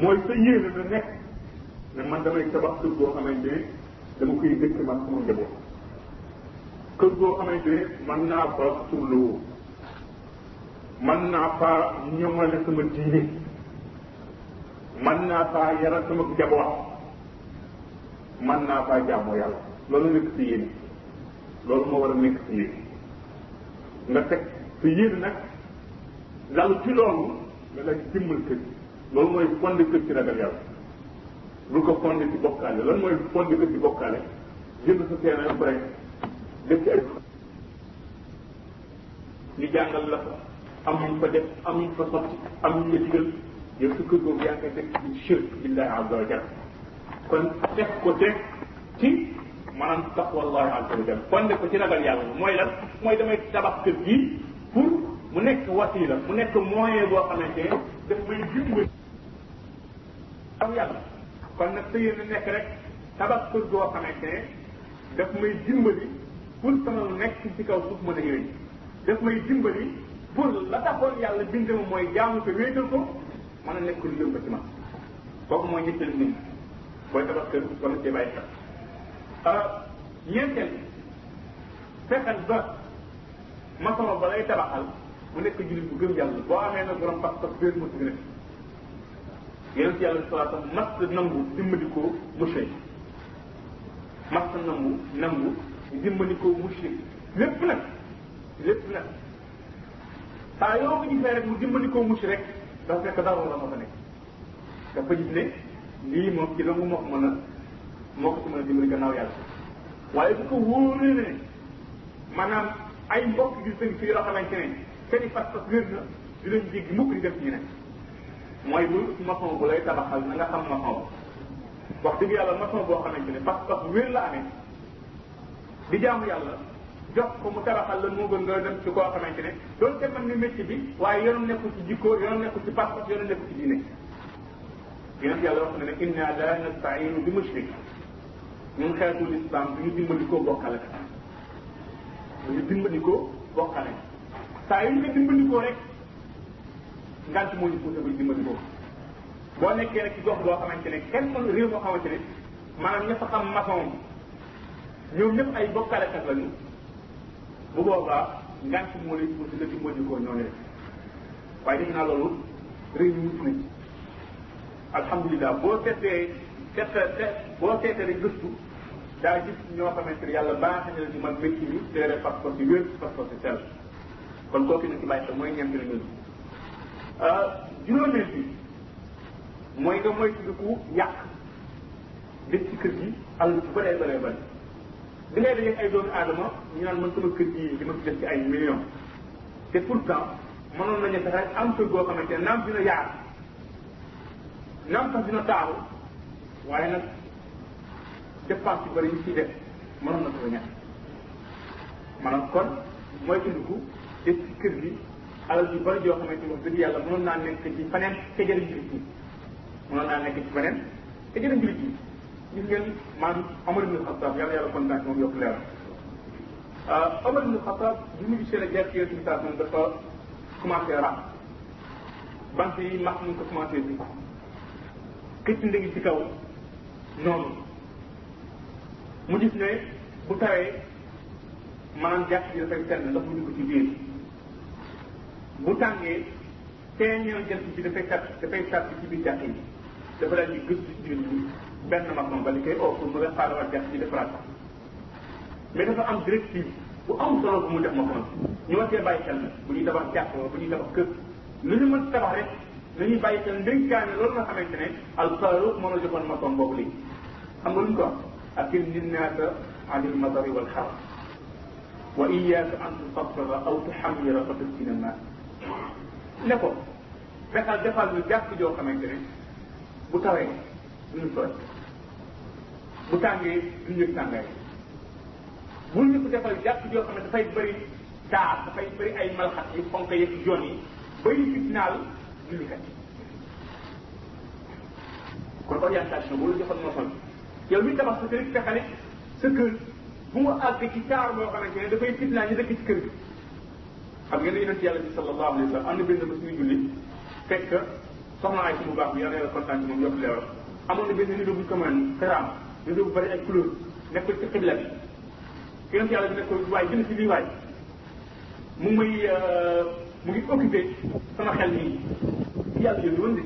mooy sa yéene na nekk ne man damay tabax kër goo xamante ne dama koy dëkk man sama njaboot kër goo xamante ne man naa fa sulloo man naa fa ñoŋale sama diine man naa fa yaral sama njaboot man naa fa jaamoo yàlla loolu nekk si yéen loolu moo war a nekk si yéen nga teg si yéen nag lalu ci loolu nga daal di jëmmal kër loolu mooy fondé kër ci ragal yàlla lu ko fondé ci bokkaale lan mooy fondé kër ci bokkaale jënd sa terrain ba pare def ci ay ñu jàngal la fa am ñu fa def am ñu fa sotti am ñu la digal yow su kër googu yaa ngi koy def ci shirk billahi azza wa jalla kon teg ko teg ci maanaam taqwallahi azza wa jalla fondé ko ci ragal yàlla mooy lan mooy damay tabax kër gi pour mu nekk wasila mu nekk moyen boo xamante ne daf may dimbali am yàlla kon nag sa yéen nekk rek tabax kër goo xamante ne daf may dimbali pour sama nekk ci kaw suuf mën a yooyu daf may dimbali pour la taxoon yàlla bind ma mooy jaamu ko wéetal ko mën a nekk lu yomb ci man kooku mooy ñetteel nit booy tabax kër wala cee bàyyi xel ñeenteel fexeel ba maçon ba lay tabaxal mu nekk jullit bu gëm yàlla boo amee nag borom pas pas biir mos gën a yéen si yàlla sallallahu alayhi wasallam mas nangu dimbali ko mushrik mas nangu nangu dimbali ko mushrik lépp nag lépp nag saa yoo ko gisee rek mu dimbali ko mushrik rek dafa fekk dara la ma fa nekk dafa gis ne lii moom ci nangu moo ko mën a moo ko ci mën a dimbali gannaaw yàlla waaye bu ko wóoree ne maanaam ay mbokk yu sëñ fi yoo xamante ne seen i pas-pas wér na di leen jéggi mukk di def ñu ne mooy bu maçon bu lay tabaxal na nga xam maçon bu wax dëgg yàlla maçon boo xamante ne pas-pas wér la amee di jaamu yàlla jox ko mu tabaxal la moo gën nga dem ci koo xamante ne doon te mën ni métier bi waaye yoonam nekkul ci jikko yoonam nekkul ci pas-pas yoonam nekkul ci diine yonent yàlla wax na ne inna la nastainu bi mushrik ñun xeetu lislaam du ñu dimbali koo bokkale ka du ñu dimbali koo bokkale saa yu ñu ko dimbali koo rek ngant moo ñu poussé ba dimbali koo boo nekkee rek ci gox boo xamante ne kenn mënu réew moo xamante ne maanaam ña fa xam maçon ñoom ñëpp ay bokkalekat lañu bu boobaa ngant moo lay poussé nga dimbali koo ñoo ne waaye defe naa loolu réew mi wut nañ alhamdulilah boo seetee seeta te boo seetee rek gëstu daa gis ñoo xamante ne yàlla baax na ñu man métti bi teere passeport bi wér passeport bi sell kon kooku nag ci bàyyi xel mooy ñeent la ñun ah, juróomeel bi mooy nga mooy tuddiku yàq def ci kër gi àll bu bëree bëree bëri bi ngay dajeeg ay doomu aadama ñu naan man sama kër gi li ma ci def ci ay millions te pourtant mënoon nañu fexe am kër goo xamante ne naam dina yaar naam sax dina taaru waaye nag dépense yu bëri ñu ciy def mënoon na ko ñàkk maanaam kon mooy tunduku def ci kër gi alal yu bëri yoo xamante moom dëgg yàlla mënoon naa nekk ci faneen te jëriñ jullit ñi mënoon naa nekk ci faneen te jëriñ jullit ñi gis ngeen maam Omar ibn Khattab yàlla yàlla kontaan moom yokk leer Omar ibn Khattab bi mu gisee ne gerte yooyu tamit dafa commencé raam bant yi mag mu ko commencé bi këcc ndëgi ci kaw noonu mu gis ne bu tawee maanaam jàkk ji dafay sell ndox mu dugg ci biir bu tàngee teeñal jant bi dafay sàtt dafay sàtt ci biir jàkk yi dafa daal di gëstu ci biir benn mag moom ba li koy oo pour mën a xaaral jàkk ji defaraat mais dafa am directive bu am solo bu mu def ma kon ñu war cee bàyyi xel na bu ñuy tabax jàpp bu ñuy tabax kër lu ñu mën tabax rek dañuy bàyyi xel ndénkaane loolu nga xamante ne al faaruq moo la joxoon ma kon boobu léegi xam nga lu ñu ko wax ak nit naata anil madari wal xar wa iyaaka an tusaffira aw tuxamira fa taskina naas ne ko fexal defal ñu jàkk joo xamante ne bu tawee duñu tooy bu tàngee duñu yëg tàngaay bu ñu ko defal jàpp joo xam ne dafay bëri taar dafay bëri ay malxat yu fonk yeeg yoon yi ba ñu fitnaal jullikat yi kon orientation boobu la joxoon moo sol yow mi tabax sa kër it fexale sa kër bu mu àgg ci taar boo xamante ne dafay fitnaal ñu dëkk ci kër gi xam ngeen ne yonent yàlla bi sallallahu alayhi wa sallam am na benn bés muy julli fekk soxna ay suñu baax bi yàlla yàlla kontaan ci moom yokk leeral amoon na benn rido bu kamaan yi xiraam rido bu bari ay couleur nekk ci xibla bi ki nga yàlla bi ne ko waay jël si lii waay mu may mu ngi occupé sama xel nii li yàlla yónni woon de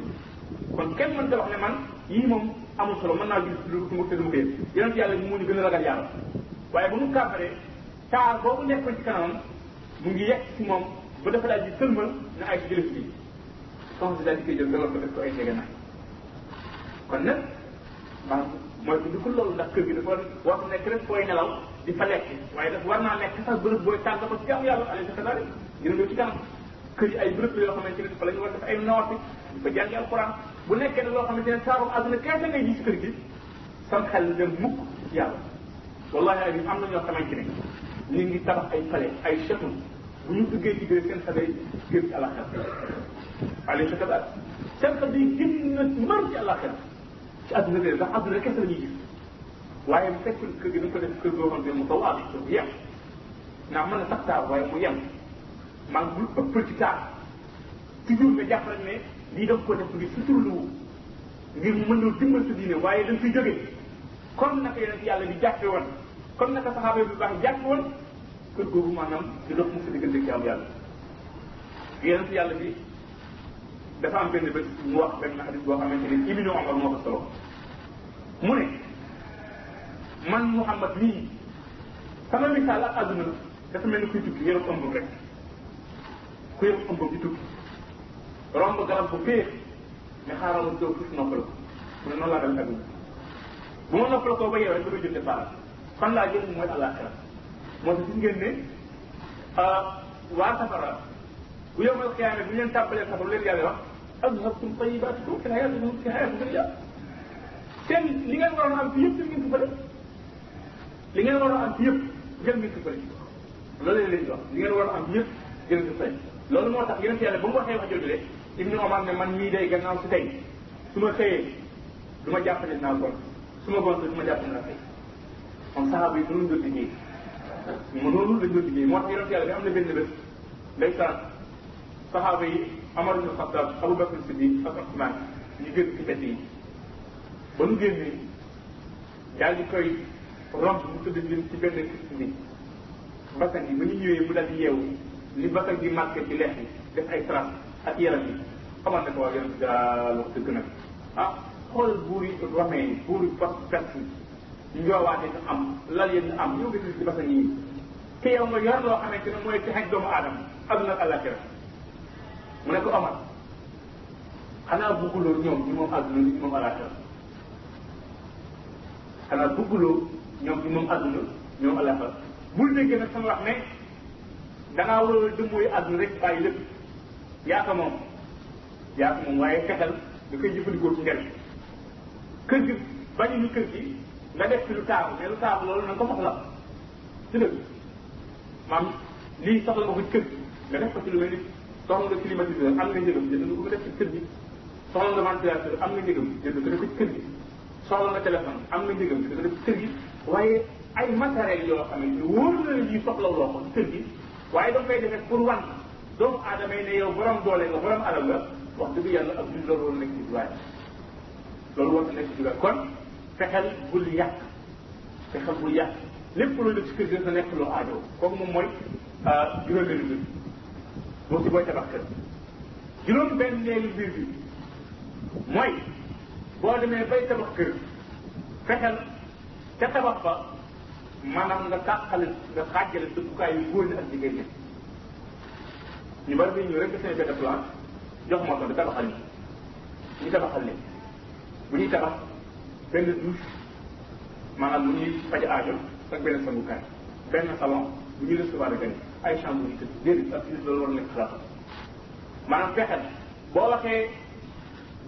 kon kenn mën ta wax ne man yii moom amul solo mën naa gis lu mu te du ma ko yëg yonent yàlla bi moo ñu gën a ragal yàlla waaye ba mu kaafaree taar boobu nekkoon ci kanamam mu ngi yegg si moom ba dafa daal di sëlmal na ay jëlëf bi soxna si daal di koy jël dalal ko def ko ay jege naay kon nag baax mooy du ko loolu ndax kër gi dafa war a nekk rek fooy nelaw di fa lekk waaye dafa war naa nekk sax bërëb booy tànn ko ci jaamu yàlla alayhi salaam dina ñëw ci kanam kër yi ay bërëb la yoo xamante ne fa la ñu war a def ay nooti ba jàngi alquran bu nekkee ne loo xamante ne saaru àdduna kese ngay gis kër gi sam xel dem mukk ci yàlla wallahi ay am na ñoo xamante ne ñu ngi tabax ay pale ay château bu ñu duggee ci biir seen xel day gën ci àllaxira ali château ba seen xel day gën na mar ci àllaxira ci àdduna bi ndax àdduna kese la ñuy gis waaye bu fekkul kër gi dañ ko def kër goo xam ne mu taw ak suuf yem naa mën a sax taar waaye mu yem man bul ëppal ci taar toujours nga jàpp rek ne lii daf ko def ngir suturlu ngir mu mën ñoo dimbal sa diine waaye dañ fi jóge comme naka yonent yàlla bi jàppe woon comme naka saxaaba bi baax jàppe woon kër googu maanaam di dox mu sa diggante ci am yàlla yonent yàlla bi dafa am benn bés mu wax benn xadis boo xamante ni ibnu omar moo ko solo mu ne man muhammad nii sama misaal ak àdduna dafa mel ni kuy tukki yërëm ëmb rek ku yërëm ëmb di tukki romb garab bu féex ne xaaral ma toog tuuti noppal ko mu ne noonu laa dem ak bu ma noppal koo ba yeewee damay jënd paas fan laa jëm mooy àllaaxira moo tax gis ngeen ne ah, waa safara bu yomal xiyaame bu ñu leen tàbbalee safara leen yàlla wax azhabtum tayyibatikum fi hayatikum fi hayati dunya seen li ngeen waroon am fi yëpp ngeen ko bëri li ngeen waroon am fi yëpp jël ngeen ko bëri loolu lañ leen di wax li ngeen war a am yëpp gën a fay loolu moo tax yonent yàlla ba mu waxee wax jooju de Ibnu Omar ne man mii day gannaaw si tey su ma xëyee du ma jàpp ne dinaa gont su ma gont du ma jàpp ne dinaa xëy kon saxaaba yi mënuñ doon liggéey mu noonu lañ doon liggéey moo tax yonent yàlla bi am na benn bés ndeysaan saxaaba yi Omar ibn Xattaab Abu Bakr Siddiq ak Usmaan ñu génn ci mbedd yi ba nu génnee daal di koy romb mu tëdd jëm ci benn piste bi mbasan yi ba ñu ñëwee mu daal di yeewu li mbasan gi marqué ci leex yi def ay trace ak yaram yi xamal ne ko waa yonent daal wax dëgg nag ah xool buur yi romain yi buur yi pos pers yi njoowaat yi nga am lal yi nga am ñëw nga ci mbasan yi te yow nga yor loo xamante ne mooy texeeg doomu aadama aduna ak àllaaxira mu ne ko Omar xanaa bëgguloo ñoom ñu moom àdduna ñu moom àllaaxira xanaa bëgguloo ñoom ñu moom àdduna ñoom alaxal bul dégg nag sama wax ne dangaa war a dëmmooy àdduna rek bàyyi lépp yaa ko moom yaa ko moom waaye fexeel da koy jëfandikoo ci njariñ kër gi bañu ñu kër gi nga def ci lu taaru mais lu taaru loolu na nga ko soxla ci dëgg maam lii soxla nga ko ci kër gi nga def ko ci lu mel ni soxla nga climatiseur am nga njëgam jënd nga ko def ci kër gi soxla nga ventilateur am nga njëgam jënd nga def ci kër gi soxla nga téléphone am nga njëgam jënd nga def ci kër gi waaye ay matériel yoo xam ne wóor na la ñuy soxla loo ko ci kër gi waaye daf koy defee pour wan doomu aadama yi ne yow borom doole nga borom alal nga wax dëgg yàlla ab jul loolu war nekk ci waaye loolu war nekk ci kon fexeel bul yàq fexeel bul yàq lépp loolu def ci kër gi dafa nekk loo aajoo kooku moom mooy ah juróomeelu mbir moo ci booy tabax kër juróom benneelu mbir bi mooy boo demee bay tabax kër fexeel ca tabax ba maanaam nga tàqale nga xaajale dëkkukaay yu góor ñi ak jigéen ñi ñu bari bi ñu rek seen benn plan jox moo tax tabaxal ni ñu tabaxal ni bu ñuy tabax benn douche maanaam bu ñuy faj aajo ak benn sangukaay benn salon bu ñu recevoir gan ay chambre yu tëdd déedéet ak nit loolu war nekk xalaatam maanaam fexe boo waxee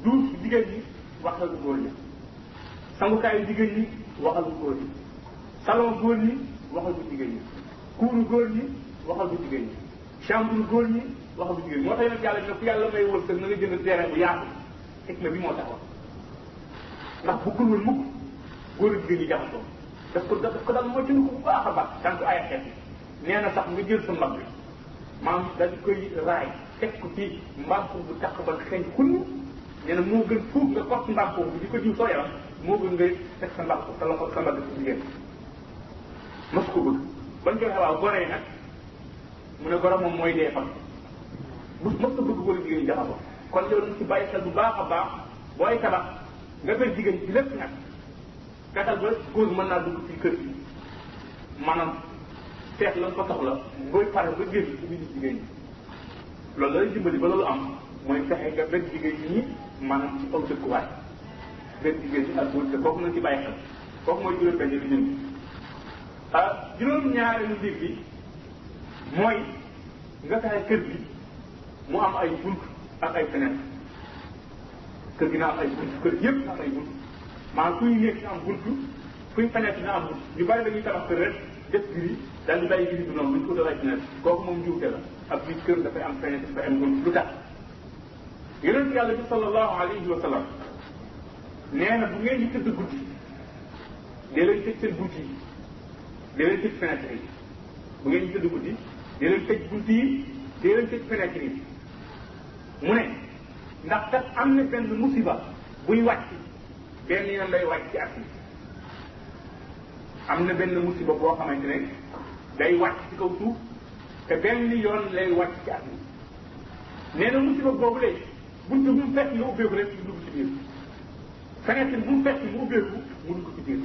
douze jigéen ñi waxal bu góor ñi sangukaayu jigéen ñi waxal bu góor ñi salon góor ñi waxal bu jigéen ñi kuuru góor ñi waxal bu jigéen ñi chambre góor ñi waxal bu jigéen ñi moo tax nag yàlla ne ku yàlla may wërsëg na nga jënd terrain bu yaatu xikma bi moo taxoon ndax bu gënul mukk góor ak jigéen ñi jaxasoo daf ko daf ko daan moytu bu baax a baax tant ay xeet yi nee na sax nga jël sa mbagg maam daal di koy raay teg ko ci mbaam xuux bu taq ba xeeñ xunn nee na moo gën fuuf nga kot mbaam xuux bi di ko jiw soo yaram moo gën ngay teg sa mbaam xuux sa loxo sa mbagg si jigéen mos ko bëgg bañ koy xawaaw goree nag mu ne goro moom mooy dee fan bu mos ko bëgg góor jigéen jaxaso kon yow nañ ci bàyyi xel bu baax a baax booy tabax nga koy jigéen ci lépp nag fexeel ba góor mën naa dugg ci kër gi maanaam seet lan ko soxla booy pare ba génn ci biir jigéen ñi loolu lay dimbali ba loolu am mooy fexe nga benn jigéen ñi maanaam ci aw dëkkuwaay benn jigéen ñi ak góor te kooku nañ ci bàyyi xel kooku mooy juróom benn bi ñun ah juróom ñaareelu mbir bi mooy nga fexe kër gi mu am ay bunt ak ay fenêtre kër gi na am ay bunt kër yëpp na am ay bunt maanaam kuy nekk na am bunt kuy fañat na am bunt ñu bari dañuy tabax kër rek def giri daal di bàyyi giri bi noonu luñ ko doon rek nag kooku moom njuute la ak biir kër dafay am fañat dafay am bunt lu tax yonent yàlla bi sallallahu alayhi wa sallam nee na bu ngeen di tëdd guddi dee leen tëj seen bunt yi dee leen tëj fenêtre yi bu ngeen di tëdd guddi dee leen tëj bunt yi dee leen tëj fenêtre yi mu ne ndax kat am na benn musiba buy wàcc benn yoon lay wàcc ci at mi am na benn musiba boo xamante ne day wàcc ci kaw suuf te benn yoon lay wàcc ci at mi nee na musiba boobu de bunt bu mu fekk nga ubbeeku rek mu dugg ci biir fenêtre bu mu fekk mu ubbeeku mu dugg ci biir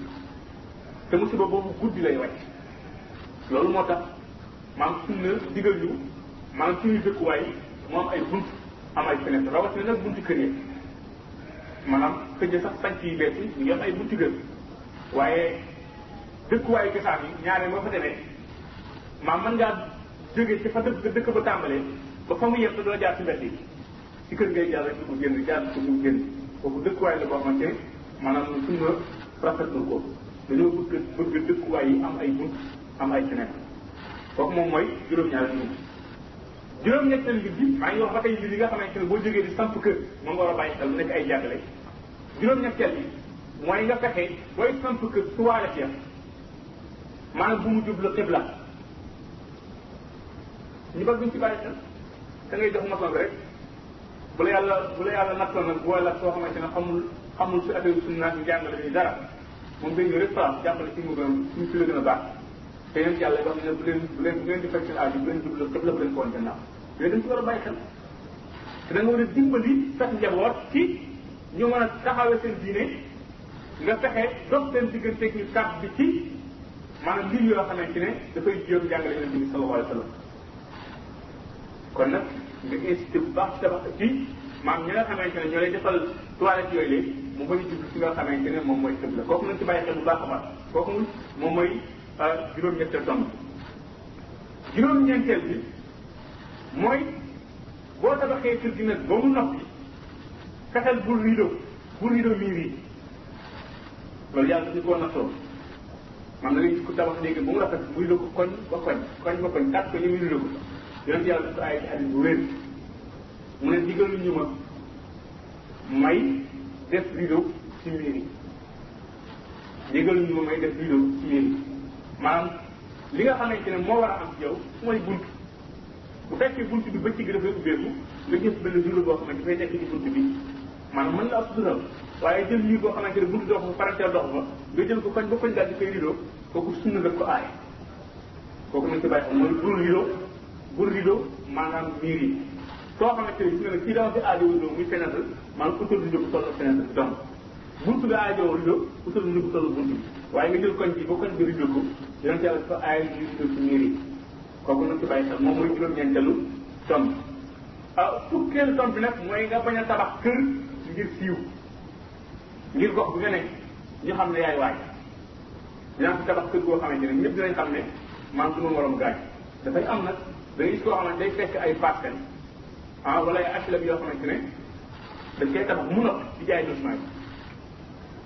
te musiba boobu guddi lay wàcc loolu moo tax maam sunna digal ñu maam suñu dëkkuwaay mu am ay bunt am ay fenêtre rawatina nag bunti kër yi maanaam xëj na sax sànq yi bees yi ñu yor ay bunti kër waaye dëkkuwaayu cosaan yi ñaareel boo fa demee maam mën ngaa jóge ci fa dëkk dëkk ba tàmbalee ba fa mu yem te doo jaar ci mbedd yi ci kër ngay jaar rek du ko génn jaar ko du génn foofu dëkkuwaay la boo xamante ne maanaam suñu rafetlu ko dañoo bëgg bëgg dëkkuwaay yi am ay bunt am ay keneen kooku moom mooy juróom-ñaari dugub juróom-ñetteel bi bi maa ngi wax ba tey bi li nga xamante ne boo jógee di samp kër moom nga war a bàyyi xel mu nekk ay jàngale juróom-ñetteel bi mooy nga fexe booy samp kër tuwaale ci maanaam bu mu jublu xibla ñu bëgg ñu ci bàyyi xel da ngay jox maçon bi rek bu la yàlla bu la yàlla nattoon nag boo la soo xamante ne xamul xamul su affaire suñu naan jàngale bi dara moom day ñëw rek faam jàppale ci mu gën ñu fi la gën a baax te yéen yàlla wax ne bu leen bu leen bu leen di faj seen aaju bu leen jublu xëpp la bu leen ko woon gannaaw yooyu dañ ci war a bàyyi xel te da nga war a dimbali sa njaboot ci ñu mën a taxawee seen diine nga fexe dox seen diggante ñu kàpp bi ci maanaam mbir yoo xamante ne dafay jéem jàngale yonent bi sallallahu alayhi wa sallam kon nag nga insisté bu baax ci tabax ci maam ñi nga xamante ne ñoo lay defal toilette yooyu léegi mu bañ a jublu ci nga xamante ne moom mooy xibla kooku nañ ci bàyyi xel bu baax a baax kooku moom mooy euh, juróom-ñetteel tomb juróom-ñeenteel bi mooy boo tabaxee kër gi nag ba mu noppi fexeel bul rideau bul rideau miir yi loolu yàlla dañu koo nattoo man na nga gis ku tabax léegi bu mu rafet muy la ko koñ ba koñ koñ ba koñ tàkk ko ñu muy la ko yonent yàlla dafa ay ci hadis bu wér mu ne digalu ñu ma may def rideau ci miir yi digalu ñu ma may def rideau ci miir yi maanaam li nga xamante ne moo war a am ci yow mooy bunt bu fekkee bunt bi bëccëg gi dafay ubbeeku nga gis benn dund boo xamante dafay nekk ci bunt bi maanaam mën laa sutural waaye jël lii boo xamante ne bunt dox fa parentel dox fa nga jël ko koñ ba koñ daal di koy rido kooku sunna daf ko aay kooku nañ ci bàyyi xam mooy bul rido bul rido maanaam miir yi koo xamante ne gis nga ne kii dama fi aajowoo rido muy fenêtre maanaam utal rido bu toll fenêtre bi donc bunt bi aajowoo rido utal rido bu toll bunt bi waaye nga jël koñ bi ba koñ bi rido ko yonent yàlla dafa aay ñu rido ci miir yi kooku nañ ci bàyyi xel moom mooy juróom-ñeenteelu tomb ah fukkeelu tomb bi nag mooy nga bañ a tabax kër ngir siiw ngir gox bi nga nekk ñu xam ne yaay waay dinaa fi tabax kër goo xamante ne ñëpp dinañ xam ne man su ma morom gaañ dafay am nag da ngay gis koo xamante day fekk ay parcelles ah wala ay HLM yoo xamante ne dañ koy tabax mu noppi di jaay logement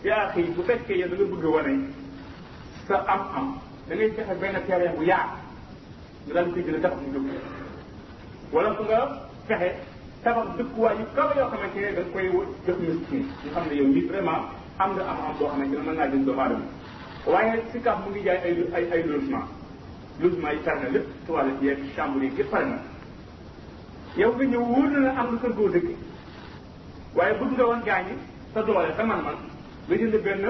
bi yaa xëy bu fekkee yow da nga bëgg a wane sa am-am. da ngay fexe benn terrain bu yaatu nga daal koy jël tabax mu jóg wala fu nga fexe tabax dëkkuwaay yu kaw yoo xamante ne da nga koy jox miskin ñu xam ne yow mii vraiment am nga am am boo xamante ne mën naa jël doomu aadama waaye si kaaf mu ngi jaay ay ay ay logement logement yi pare na lépp toilette yeeg chambre yi yëpp pare na yow nga ñëw wóor na la am nga kër goo dëkk waaye bëgg nga woon gaañi sa doole sa man-man nga jënd benn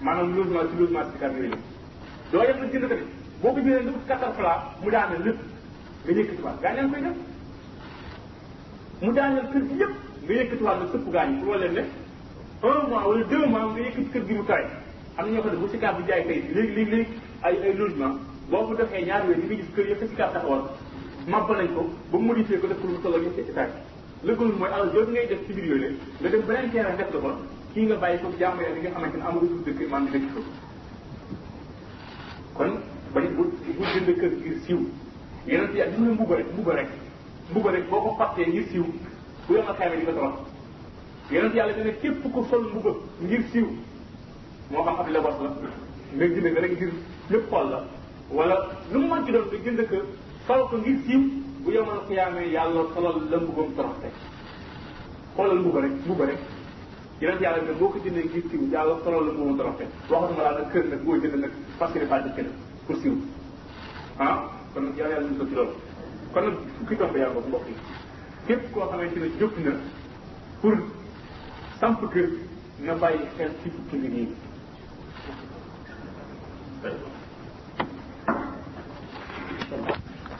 maanaam logement ci logement ci kàddu yooyu doo yem nag jënd ko de boo ko jëlee dugub kattan plat mu daaneel lépp nga yëkkatiwaat gaa ñaan koy def mu daaneel kër gi yëpp nga yëkkatiwaat nag sëpp gaa ñi pour leen ne un mois wala deux mois nga yëkkati kër gi mu kawe am na ñoo xam ne bu si kàddu jaay kay léegi léegi léegi ay ay logement boo ko doxee ñaari weer di nga gis kër yëpp si kàddu taxawal màbb nañ ko ba modifié ko def ko lu mu toll ak ñetti étage la gënul mooy alal jooju ngay def ci biir yooyu nga dem beneen terrain def ko fa kii nga bàyyi ko jàmm yàlla li nga xamante ne amul lu dëkk maam di dëkk fa kon bañ bu bu jënd kër ngir siiw yeneen yàlla ñu ne mbuba rek mbuba rek mbuba rek boo ko fàttee ngir siiw bu yoon a xayma di nga torox yeneen yàlla dana képp ku sol mbuba ngir siiw moo xam ab lebos la nga jënd nga rek ngir ñëpp xool la wala lu mu mën ci doon nga jënd ko sol ko ngir siiw bu yomal xiyaamee yàlla solal la mbugam toroxte xoolal mbuba rek mbuba rek yeneen yàlla ne boo ko jëndee ngir siiw yàlla solal la mbugam toroxte waxatuma laa nag kër nag boo jënd nag parce que bàyyi kër pour siiw ah kon nag yàlla yàlla musal ci loolu kon nag fukki tomb yaa boobu mbokk yi képp koo xamante ne jóg na pour samp kër nga bàyyi xel ci fukki nit yi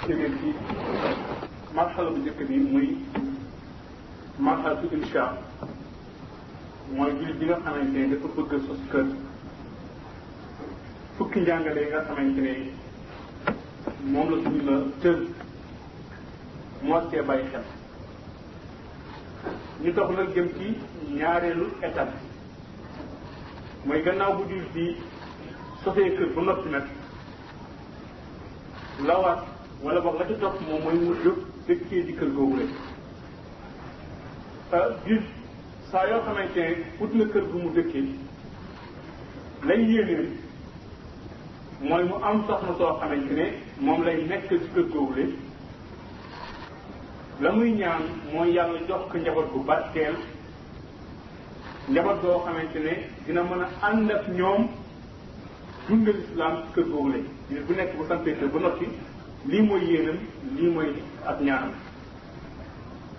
jógee ci marxala bu njëkk bi muy marxala su insha mooy jullit bi nga xamante ne dafa bëgg a sos kër fukki njàngale yi nga xamante ne moom la suñu la tër moo cee bàyyi xel ñu dox nag jëm ci ñaareelu étape mooy gannaaw bu jullit bi sosee kër ba noppi nag la war wala boog la ci topp moom mooy mu jóg dëkkee di kër googu rek biir saa yoo xamante ne ut na kër gu mu dëkkee lay yéeneen mooy mu am soxna soo xamante ne moom lay nekk ci kër googu rek la muy ñaan mooy yàlla jox ko njaboot bu barkeel njaboot boo xamante ne dina mën a ànd ak ñoom dundal islam ci kër googu lañ nit bu nekk bu santee kër ba noppi lii mooy yéenam lii mooy ak ñaanam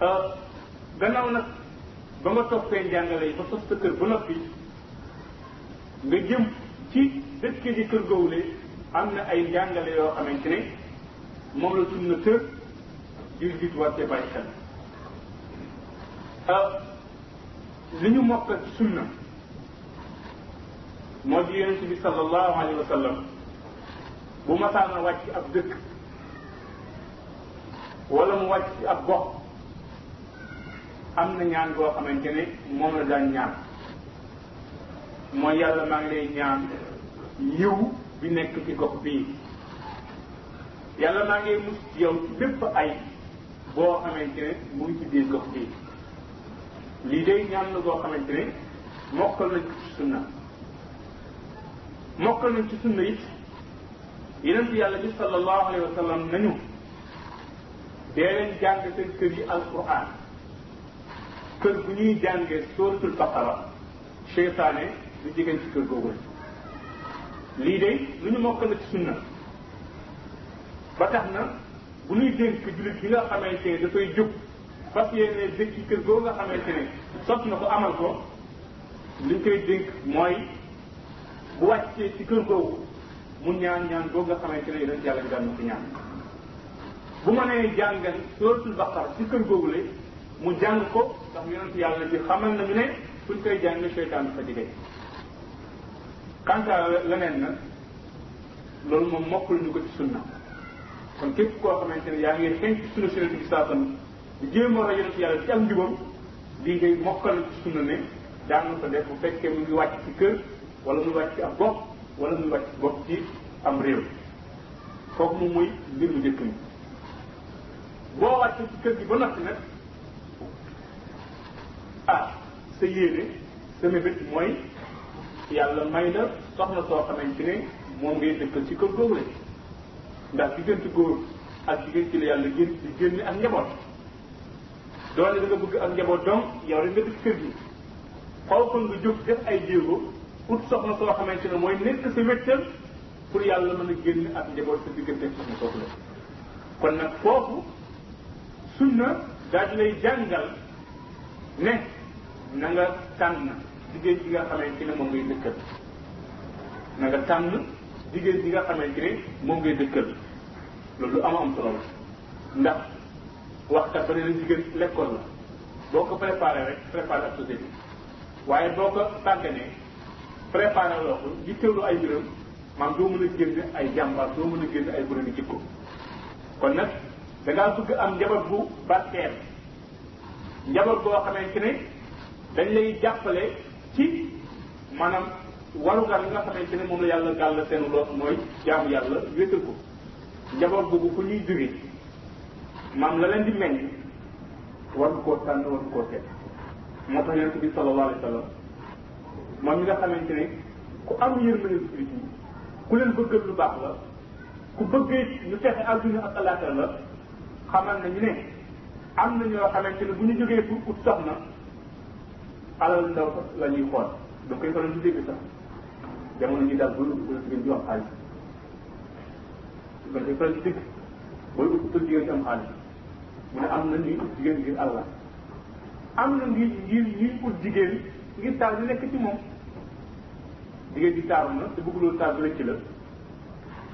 euh, gannaaw nag ba nga toppee njàngale yi ba sos sa kër ba noppi nga jëm ci dëkk ji kër googu am na ay njàngale yoo xamante ne moom la sunna tër jullit war cee bàyyi xel ah li ñu mokk ci sunna moo di yonente bi sallallahu alayhi wa sallam bu masaan a wàcc ab dëkk wala mu wàcc ci ab gox am na ñaan boo xamante ne moom la daan ñaan mooy yàlla maa ngi lay ñaan yiw bi nekk ci gox bii yàlla maa ngi mus ci yow ci bépp ay boo xamante ne mu ngi ci biir gox bii lii day ñaan la boo xamante ne mokkal nañ ko ci sunna mokkal nañ ci sunna it yonent yàlla bi sallallahu alayhi wa sallam nañu dee leen jàng seen kër yi alquran kër bu ñuy jàngee sóoratul baqara seytaane du jigéen ci kër googu lii de lu ñu mokk la ci sunna ba tax na bu ñuy dénk jullit yi nga xamante ne dafay jóg fas yéene dëkk ci kër googu nga xamante ne sot na ko amal ko li ñu koy dénk mooy bu wàccee ci kër googu mu ñaan ñaan googu nga xamante ne yonent yàlla bi daan na ko ñaan bu ma nee jàngal suratul baqara ci kër googu la mu jàng ko ndax yonent yàlla bi xamal nañu ne fuñ koy jàng seytaan dafa jege kanta leneen nag loolu moom mokkul ñu ko ci sunna kon képp koo xamante ne yaa ngi xeeñ ci sunna si bi saa sam di jéem a yonent yàlla ci am njubam di ngay mokkal ci sunna ne daan na ko def bu fekkee mu ngi wàcc ci kër wala mu wàcc ci ab bopp wala mu wàcc bopp ci am réew kooku moom mooy mbir mu njëkk mi boo wàccee ci kër gi ba noppi nag ah sa yéene sa mébét mooy yàlla may la soxna soo xamante ne moom ngay dëkkal ci kër googu la ndax diggante góor ak jigéen ci la yàlla génn di génne ak njaboot doole da nga bëgg ak njaboot donc yow rek nga dëkk kër gi xaw kon nga jóg def ay jéego ut soxna soo xamante ne mooy nekk sa wéttal pour yàlla mën a génn ak njaboot sa diggante ak soxna soosu la kon nag foofu sunna daal di lay jàngal ne na nga tànn jigéen ji nga xamante ne moom ngay dëkkal na nga tànn jigéen ji nga xamante ne moom ngay dëkkal loolu am am solo la ndax waxtaan ba ne la jigéen lekkool la boo ko préparé rek préparé ak société waaye boo ko tàgganee préparé loo ko di teewlu ay mbiram maam doo mën a génn ay jàmbaar doo mën a génn ay borom jikko kon nag da ngaa bëgg am njaboot bu barkeel njaboot boo xamante ne dañ lay jàppale ci maanaam warugar yi nga xamante ne moom la yàlla gàll seen loos mooy jaamu yàlla wéetal ko njaboot boobu fu ñuy jóge maam la leen di meññ war koo tànn war koo teg moo tax yonent bi sallallahu alayhi wa sallam moom mi nga xamante ne ku am yërmande ci nit ñi ku leen bëggal lu baax la ku bëggee ñu fexe àdduna ak alaaxira la xamal nañu ne am na ñoo xamante ne bu ñu jógee pour ut soxna alal ndaw ko la ñuy xool da koy faral di dégg sax jamono ji daal booy ut ku la jigéen ju am xaalis da koy faral di dégg booy ut ku la jigéen ju am xaalis mu ne am na ñuy ut jigéen ngir Allah am na ngir ngir ñuy ut jigéen ngir taar bi nekk ci moom jigéen ji taaru na te bëgg loolu taar bi rëcc la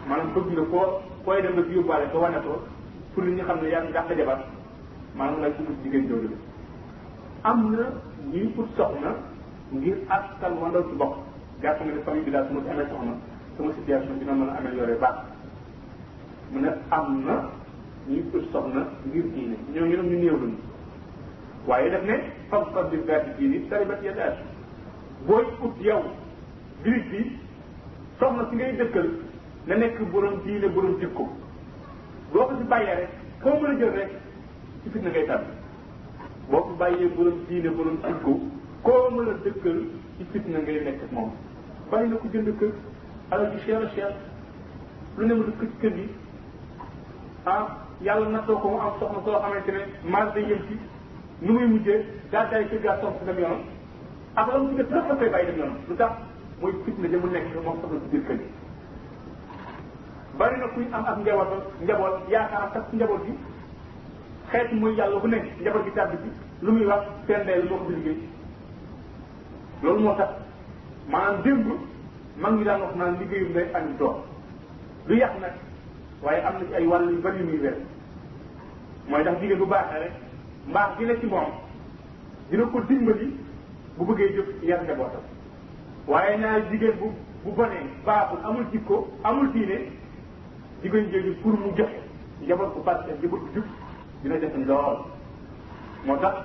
maanaam bëgg nga koo koy dem rek yóbbaale ko wane ko pour nit ñi xam ne yaa ngi dàq jabar maanaam ngay ut jigéen jooju la am na ñuy ut soxna ngir askan wa ndaw ci bokk jàpp nga ne famille bi daal su ma ci amee soxna sama situation dina mën a améliorer baax mu ne am na ñu ut soxna ngir diine ñoo ngi ñu néew lañu waaye daf ne fam fam bi gàtti diini taribat ya daal booy ut yow birig bi soxna si ngay dëkkal na nekk borom diine borom jikko boo ko si bàyyee rek koo mën a jël rek ci fitna ngay tànn boo ko bàyyee borom diine borom jikko koo mën a dëkkal ci fitna ngay nekk moom bàyyi na ko jënd kër alal ji cher cher lu ne mu def ko ci kër gi ah yàlla nattoo ko mu am soxna soo xamante ne maas day yem ci nu muy mujjee gàddaay kër gaa soxna si dem yoonam ak la mu ci def lépp la koy bàyyi dem yoonam lu tax mooy fitna ja mu nekk moom soxna si biir kër gi bari na kuy am ak njaboot njaboot yaakaar ak tas njaboot bi xeet muy yàlla bu nekk njaboot bi tàbbi bi lu muy wax seen ndey lu moo ko liggéey loolu moo tax maanaam démb mag ñi daan wax naan liggéeyu ndey ak doom lu yàq nag waaye am na ci ay wàll yu bari yu muy wér mooy ndax jigéen bu baaxee rek mbaax gi ne ci moom dina ko dimbali bu bëggee jóg yar njabootam waaye naa jigéen bu bu bonee baaxul amul jikko amul diine jigéen jooju pour mu joxe njaboot bu barke njaboot bu jub dina def lool moo tax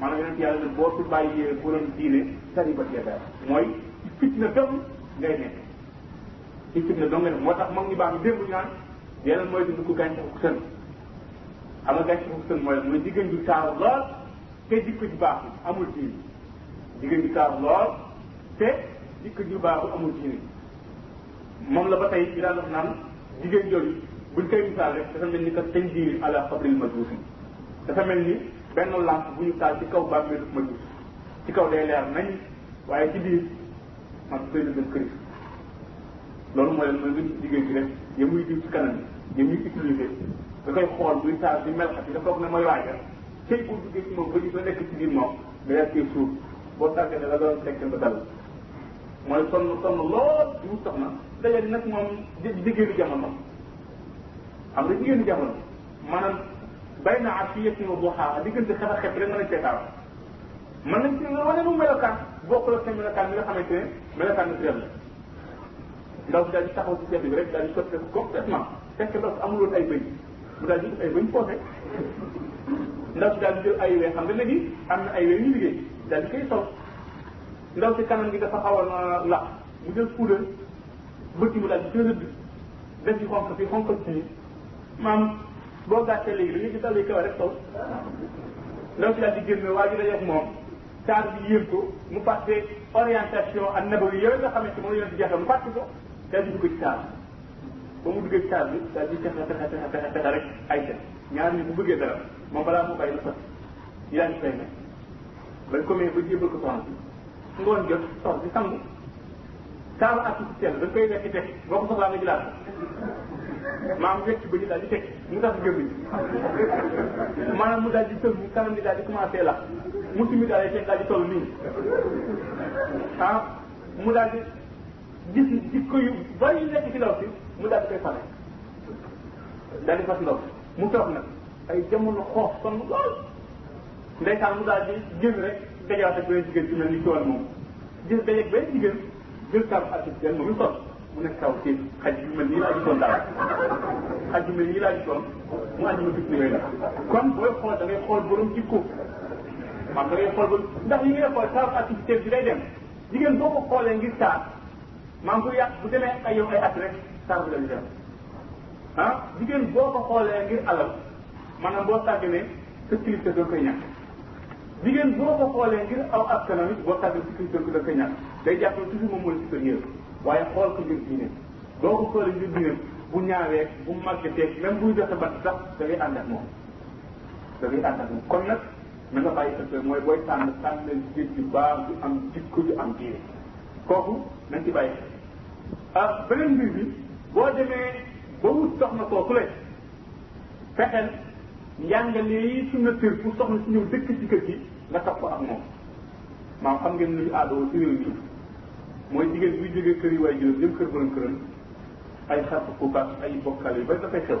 maanaam yonent yàlla boo fi bàyyee borom diine taribat ya daal mooy fitna dëmm ngay nekk ci fitna dong nga nekk moo tax mag ñu baax ñu démb ñu naan yeneen mooy dund ko gàncax gu sën xam nga gàncax gu sën mooy mooy jigéen ju taaru lool te jikko ju baaxul amul diine jigéen ju taaru lool te jikko ju baaxul amul diine moom la ba tey ñu daan wax naan jigéen jooju buñ koy misaal rek dafa mel ni que kañ diir ala xabril majuus yi dafa mel ni benn lampe bu ñu taal ci kaw bàmmeelu majuus ci kaw day leer nañ waaye ci biir man su koy dëggal këris loolu mooy mooy nga jigéen ci rek ya muy diw ci kanam yi ya muy utilisé da koy xool buy taal di mel xati da foog ne mooy waaja tey bu duggee ci moom ba gis la nekk ci biir moom da yaa koy suuf boo tàggee ne la doon fekk ba dal mooy sonn sonn lool di wut soxna dajeeg nag moom di jigéenu jamono xam nga jigéenu jamono maanaam bay na ak yëpp nga boo xaawa diggante xef a xef rek mën a seetaan mën nañ ci wane mu melokaan bokkul ak seen melokaan bi nga xamante ne melokaan naturel la ndaw si daal di taxaw ci seet bi rek daal di soppeeku complètement fekk ndaw si amuloon ay bëñ mu daal di ay bëñ foofe ndaw si daal di jël ay wee xam nga léegi am na ay wee ñu liggéey daal di koy sol ndaw si kanam gi dafa xawoon euh, laq mu jël puudar bët yi mu daal di ci rëdd def ci xonk fii xonkal ci maam boo gàttee léegi da ngay gis àll yi kawe rek taw ndaw si daal di génn waa ji dajeeg moom taar bi yéen ko mu fàtte orientation ak nabawi yooyu nga xamante moom la ñu jeexal mu fàtte ko daal di dugg ci taar ba mu duggee ci taar bi daal di fexe fexe fexe fexe fexe rek ay def ñaar ñi bu bëggee dara moom balaa mu bàyyi la fas yi daal di fay nekk bañ ko mee ba jébal ko soxna si ngoon jot soxna si sangu saabu artificiel dañ koy wekki teg boo ko soxlaa nga jëlaat maam wekki ba ñu daal di teg ñu tax si gémmiñ maanaam mu daal di tëb kanam bi daal di commencé la mu simi daal di teg daal di toll nii ah mu daal di gis jikko yu bari yu nekk ci ndaw si mu daal di koy fale daal di fas ndaw mu toog nag ay jamono xoox sonn lool ndeysaan mu daal di génn rek dajaat ak beneen jigéen ci mel ni cool moom gis dajeeg beneen jigéen jël kaaru artificiel moom lu sol mu nekk kaw ci xaj yu mel nii laa gisoon dara xaj yu mel nii laa gisoon mu andi ma gis ne yooyu la kon booy xool da ngay xool borom jikko man da ngay xool ba ndax yi ngay xool kaaru artificiel bi day dem jigéen boo ko xoolee ngir taar maam bu yàq bu demee ay yow ay at rek taar bi la ñu dem ah jigéen boo ko xoolee ngir alal maanaam boo sàgg ne sa kilifte da nga koy ñàkk jigéen boo ko xoolee ngir aw askanam it boo tàggal si kilifte da nga koy ñàkk day jàpp ne toujours moom mooy supérieur waaye xool ko ngir diine boo ko xoolee ngir diine bu ñaawee bu màggatee même buy joxe bat sax da ngay ànd ak moom da ngay ànd ak moom kon nag na nga bàyyi xel mooy booy tànn tànn leen jigéen ju baax ju am jikko ju am diine kooku nañ ci bàyyi xel ah beneen mbir bi boo demee ba wut soxna kooku la fexeel njàngale yi sunna tër pour soxna si ñëw dëkk ci kër gi nga topp ko ak moom maam xam ngeen luy aadoo ci réew mi mooy jigéen buy jógee kër yi waaye juróom jëm kër borom këram ay xartu xubaat ay bokkal yu bari dafay xew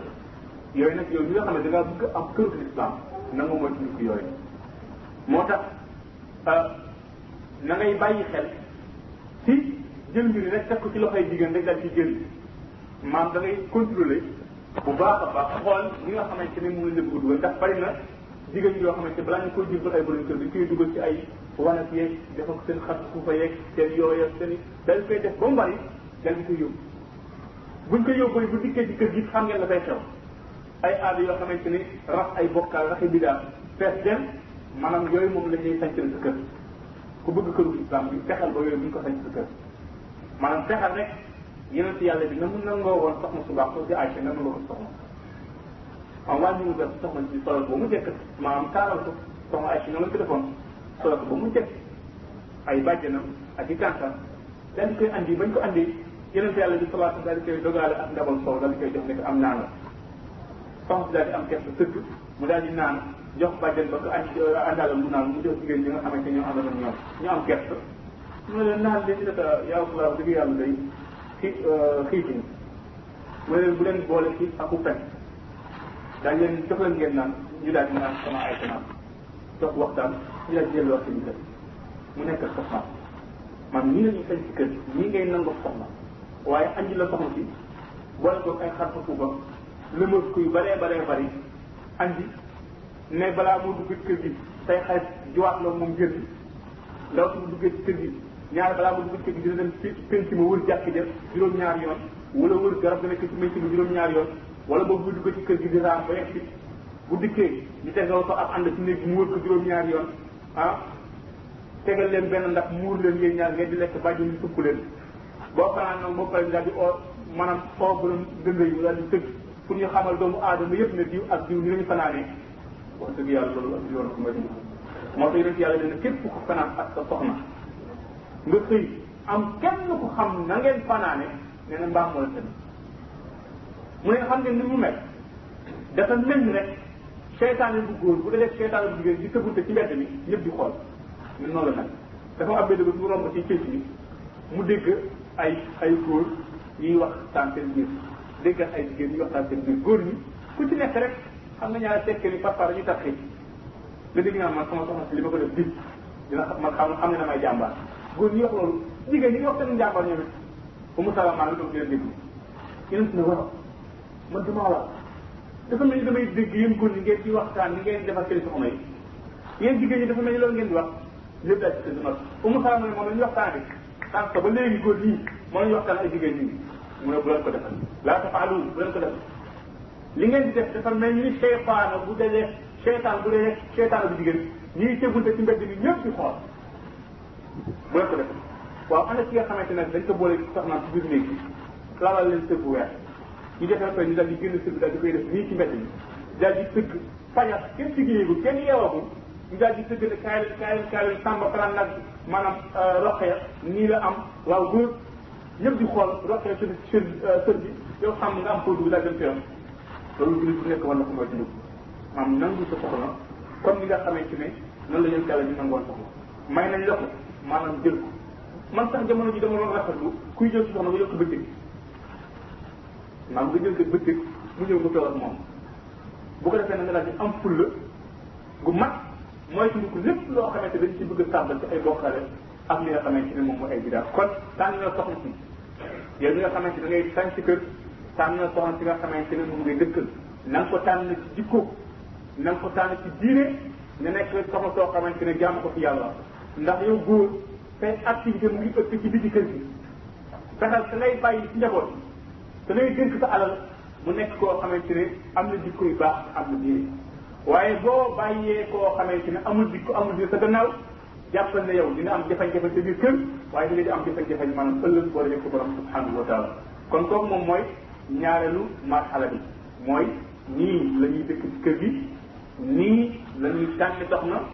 yooyu nag yow ñi nga xam ne da ngaa bëgg am këru lislaam na nga moytu ko yooyu moo tax Euh, na ngay bàyyi xel ci jël mbir rek teg ko ci loxoy jigéen rek daal ci jël maam da ngay contrôler bu baax a baax xool li nga xamante ne moom la ñu dugal ndax bari na jigéen yoo xamante balaa ñu koy jëmbal ay borom kër bi koy dugal ci ay wanak yeeg dafa seen xar suufa yeeg seen yooya seen dañ koy def ba mu bari dañ ko yóbbu buñ ko yóbbu bu dikkee ci kër gi xam ngeen la fay xew ay aada yoo xamante ni rax ay bokkaal rax ay bidaa fees dem maanaam yooyu moom la ñuy sancal sa kër ku bëgg këru islam bi fexeel ba yooyu bu ñu ko sanc sa kër maanaam fexeel rek yonent yàlla bi na mun na ngoo woon soxna su baax soo si àcce na nga ko soxna am wàññi mu def soxna si solal ba mu jëkk maanaam taaral ko soxna àcce na la ko defoon solal ko ba mu jëkk ay bàjjanam ak i tàntam dañ koy andi bañ ko andi yonent yàlla bi salaatu daal di koy dogaale ak ndabal soow daal di koy jox ne ko am naan la soxna si daal di am kersa sëkk mu daal di naan jox bàjjen ba ko añ àndaalam mu naan mu jox jigéen ñi nga xamante ñoo àndal ak ñoom ñu am kersa mu ne leen naan leen di daka yaa Rasulullah dëgg yàlla day xii xiitin mu ne leen bu leen boole ci aku fen daal leen jox leen ngeen naan ñu daal di naan sama ay naan toog waxtaan ci la delluwaat seen kër mu nekk soxna maanaam nii la ñuy sañ si kër nii ngay nangu soxna waaye andi la soxna si boole ko ay xar fa fuufa lëmas kuy baree baree bari andi ne balaa moo dugg ci kër gi say xarit jiwaat la moom génn ndaw si mu duggee ci kër gi ñaar balaa moo dugg ci kër gi dina dem ci penc ma wër jàkk ja juróom-ñaar yoon wala wër garab ga nekk ci penc ma juróom-ñaar yoon wala boobu bu dugg ci kër gi di raam ba yegg si bu dikkee ñu tegal ko ab ànd ci néeg mu wër ko juróom-ñaari yoon ah tegal leen benn ndax muur leen yéen ñaar ngeen di lekk bàjj ñu tukku leen boo fanaan nag boo pare daal di oo maanaam oo borom gënga yi daal di tëgg pour ñu xamal doomu aadama yëpp ne diw ak diw ni lañu fanaanee wax dëgg yàlla loolu ak yoon ko ma di moo tax yonent yàlla dina képp ko fanaan ak sa soxna nga xëy am kenn ku xam na ngeen fanaane nee na mbaam moo la tënk mu ne xam ngeen ni mu mel dafa mel ni rek seytaane bu góor bu dee seytaane bu jigéen di tëbunte ci mbedd mi ñëpp di xool ñun noonu la mel dafa am benn bés mu romb ci pénc bi mu dégg ay ay góor ñuy wax taan seen biir dégg ay jigéen ñuy wax taan seen biir góor ñi ku ci nekk rek xam na ñaari tekk ni parfois dañuy tax xëy nga dégg naa man sama soxna si li ma ko def bi dina man xam xam ne damay jàmbaar góor ñi wax loolu jigéen ñi wax seen jàmbaar ñoom it umu salama la toog leen déglu yonent ne waaw man damaa wax dafa mel ni damay dégg yéen góor ñi ngeen ci waxtaan ni ngeen defar seen soxna yi yéen jigéen ñi dafa mel ni loolu ngeen di wax lépp daal ci seen nag umu salama ne moom la ñu waxtaan bi sànq ba léegi góor ñi moom la ñu waxtaan ay jigéen ñi mu ne bu leen ko defal laa tafaalu bu leen ko defal li ngeen di def dafa mel ni seytaana bu dajee seytaan bu dajee seytaana bu jigéen ñuy tegul ci mbedd bi ñëpp di xool bu leen ko def waaw ana ki nga xamante ne dañ ko boole soxnaam ci biir néeg bi lalal leen sëb bu weex ñu defee ko ñu daal di génn sëb bi daal di koy def nii ci mbedd mi daal di sëgg fajar kenn sigéeygu kenn yeewagul ñu daal di sëgg ne kaay leen kaay leen kaay leen sàmba faral nag maanaam roqee nii la am waaw góor ñëpp di xool roqee sër sër sër bi yow sàmm nga am foo dugg daal dem ci yoon loolu jullit bu nekk war na ko mooy dugg maanaam nangu sa soxla comme ni nga xamante ne noonu la ñu yàlla ñu nangoon soxla may nañ la ko maanaam jël ko man sax jamono ji dama doon rafetlu kuy jël soxna nga yokk bëccëg maanaam nga jël ko bëccëg mu ñëw nga toog ak moom bu ko defee na nga daal di am fulla gu mat mooy suñu ko lépp loo xamante dañ ci bëgg a sàmbal ci ay bokkale ak li nga xamante ne moom mooy ay bidaa kon tànn na soxna si yow mi nga xamante da ngay sañ si kër tànn na soxna si nga xamante ne moom ngay dëkkal na nga ko tànn ci jikko na nga ko tànn ci diine nga nekk soxna soo xamante ne jàmm ko fi yàlla ndax yow góor say activité mu ngi ëpp ci biti kër gi fexeel sa lay bàyyi ci njaboot sa lay dénk sa alal mu nekk koo xamante ne am na jikko yu baax am na diine waaye boo bàyyee koo xamante ne amul jikko amul diine sa gannaaw jàppal na yow dina am jafe-jafe sa biir kër waaye dina di am jafe-jafe maanaam ëllëg boo demee ko borom subhanahu wa taala kon kooku moom mooy ñaareelu marxala bi mooy nii la ñuy dëkk ci kër gi nii la ñuy tànn soxna